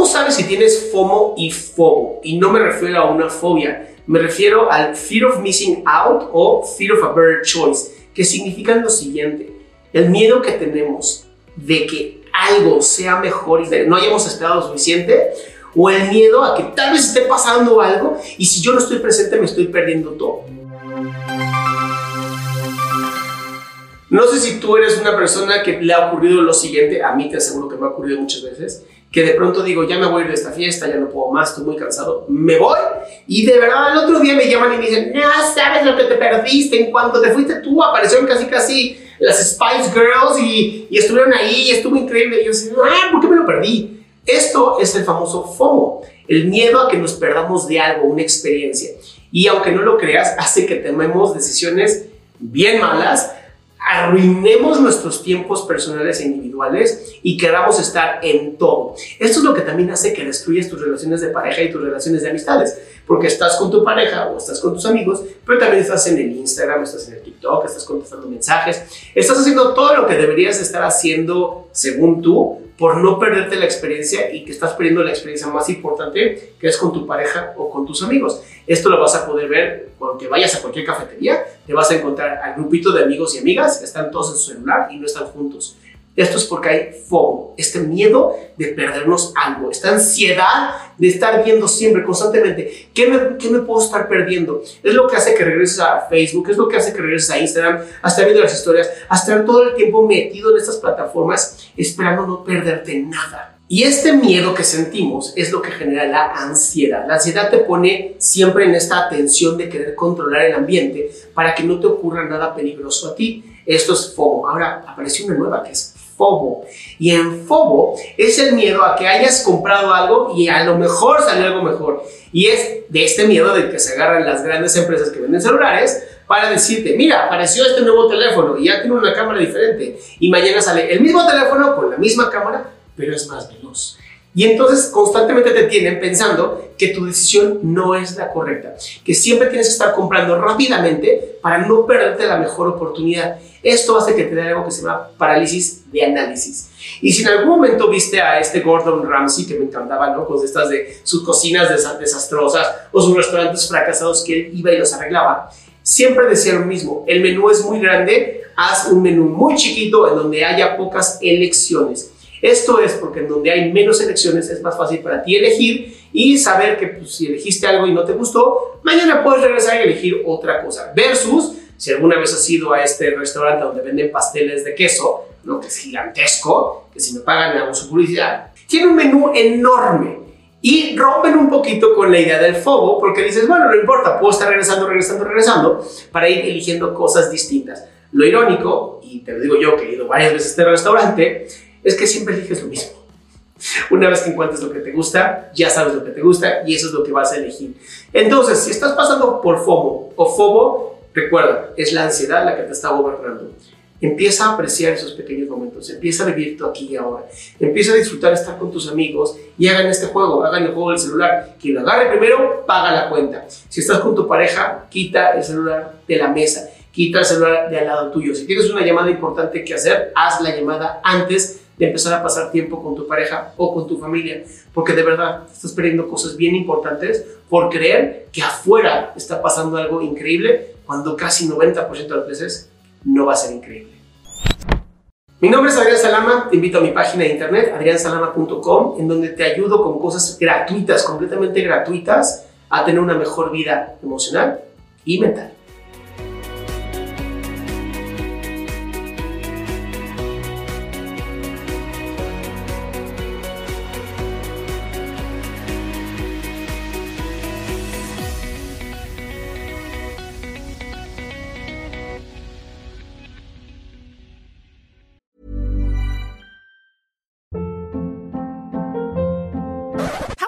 ¿Cómo sabes si tienes FOMO y FOBO? Y no me refiero a una fobia, me refiero al Fear of Missing Out o Fear of a Better Choice, que significan lo siguiente, el miedo que tenemos de que algo sea mejor y no hayamos esperado suficiente, o el miedo a que tal vez esté pasando algo y si yo no estoy presente me estoy perdiendo todo. No sé si tú eres una persona que le ha ocurrido lo siguiente, a mí te aseguro que me ha ocurrido muchas veces, que de pronto digo, ya me voy a ir de esta fiesta, ya no puedo más, estoy muy cansado, me voy y de verdad el otro día me llaman y me dicen, no sabes lo que te perdiste, en cuanto te fuiste tú aparecieron casi casi las Spice Girls y, y estuvieron ahí y estuvo increíble y yo decía, ah, ¿por qué me lo perdí? Esto es el famoso FOMO, el miedo a que nos perdamos de algo, una experiencia. Y aunque no lo creas, hace que tomemos decisiones bien malas, arruinemos nuestros tiempos personales e individuales y queramos estar en todo. Esto es lo que también hace que destruyes tus relaciones de pareja y tus relaciones de amistades, porque estás con tu pareja o estás con tus amigos, pero también estás en el Instagram, estás en el TikTok, estás contestando mensajes, estás haciendo todo lo que deberías estar haciendo según tú por no perderte la experiencia y que estás perdiendo la experiencia más importante que es con tu pareja o con tus amigos. Esto lo vas a poder ver cuando vayas a cualquier cafetería, te vas a encontrar al grupito de amigos y amigas, están todos en su celular y no están juntos. Esto es porque hay FOMO, este miedo de perdernos algo, esta ansiedad de estar viendo siempre, constantemente, ¿qué me, ¿qué me puedo estar perdiendo? Es lo que hace que regreses a Facebook, es lo que hace que regreses a Instagram, a estar viendo las historias, a estar todo el tiempo metido en estas plataformas esperando no perderte nada. Y este miedo que sentimos es lo que genera la ansiedad. La ansiedad te pone siempre en esta atención de querer controlar el ambiente para que no te ocurra nada peligroso a ti. Esto es FOMO. Ahora apareció una nueva que es FOBO. Y en FOBO es el miedo a que hayas comprado algo y a lo mejor salió algo mejor. Y es de este miedo de que se agarran las grandes empresas que venden celulares para decirte, mira, apareció este nuevo teléfono y ya tiene una cámara diferente. Y mañana sale el mismo teléfono con la misma cámara, pero es más veloz. Y entonces constantemente te tienen pensando que tu decisión no es la correcta, que siempre tienes que estar comprando rápidamente para no perderte la mejor oportunidad. Esto hace que te dé algo que se llama parálisis de análisis. Y si en algún momento viste a este Gordon Ramsay, que me encantaba, ¿no? Con estas de sus cocinas desastrosas o sus restaurantes fracasados que él iba y los arreglaba, siempre decía lo mismo, el menú es muy grande, haz un menú muy chiquito en donde haya pocas elecciones. Esto es porque en donde hay menos elecciones es más fácil para ti elegir y saber que pues, si elegiste algo y no te gustó, mañana puedes regresar y elegir otra cosa. Versus, si alguna vez has ido a este restaurante donde venden pasteles de queso, ¿no? que es gigantesco, que si me pagan hago su publicidad, tiene un menú enorme y rompen un poquito con la idea del fobo porque dices, bueno, no importa, puedo estar regresando, regresando, regresando para ir eligiendo cosas distintas. Lo irónico, y te lo digo yo que he ido varias veces a este restaurante, es que siempre eliges lo mismo. Una vez que encuentres lo que te gusta, ya sabes lo que te gusta y eso es lo que vas a elegir. Entonces, si estás pasando por FOMO o FOBO, recuerda, es la ansiedad la que te está gobernando. Empieza a apreciar esos pequeños momentos, empieza a vivir tú aquí y ahora, empieza a disfrutar estar con tus amigos y hagan este juego, hagan el juego del celular. Quien lo agarre primero, paga la cuenta. Si estás con tu pareja, quita el celular de la mesa quita el celular de al lado tuyo. Si tienes una llamada importante que hacer, haz la llamada antes de empezar a pasar tiempo con tu pareja o con tu familia, porque de verdad estás perdiendo cosas bien importantes por creer que afuera está pasando algo increíble cuando casi 90% de las veces no va a ser increíble. Mi nombre es Adrián Salama, te invito a mi página de internet, adriansalama.com, en donde te ayudo con cosas gratuitas, completamente gratuitas, a tener una mejor vida emocional y mental.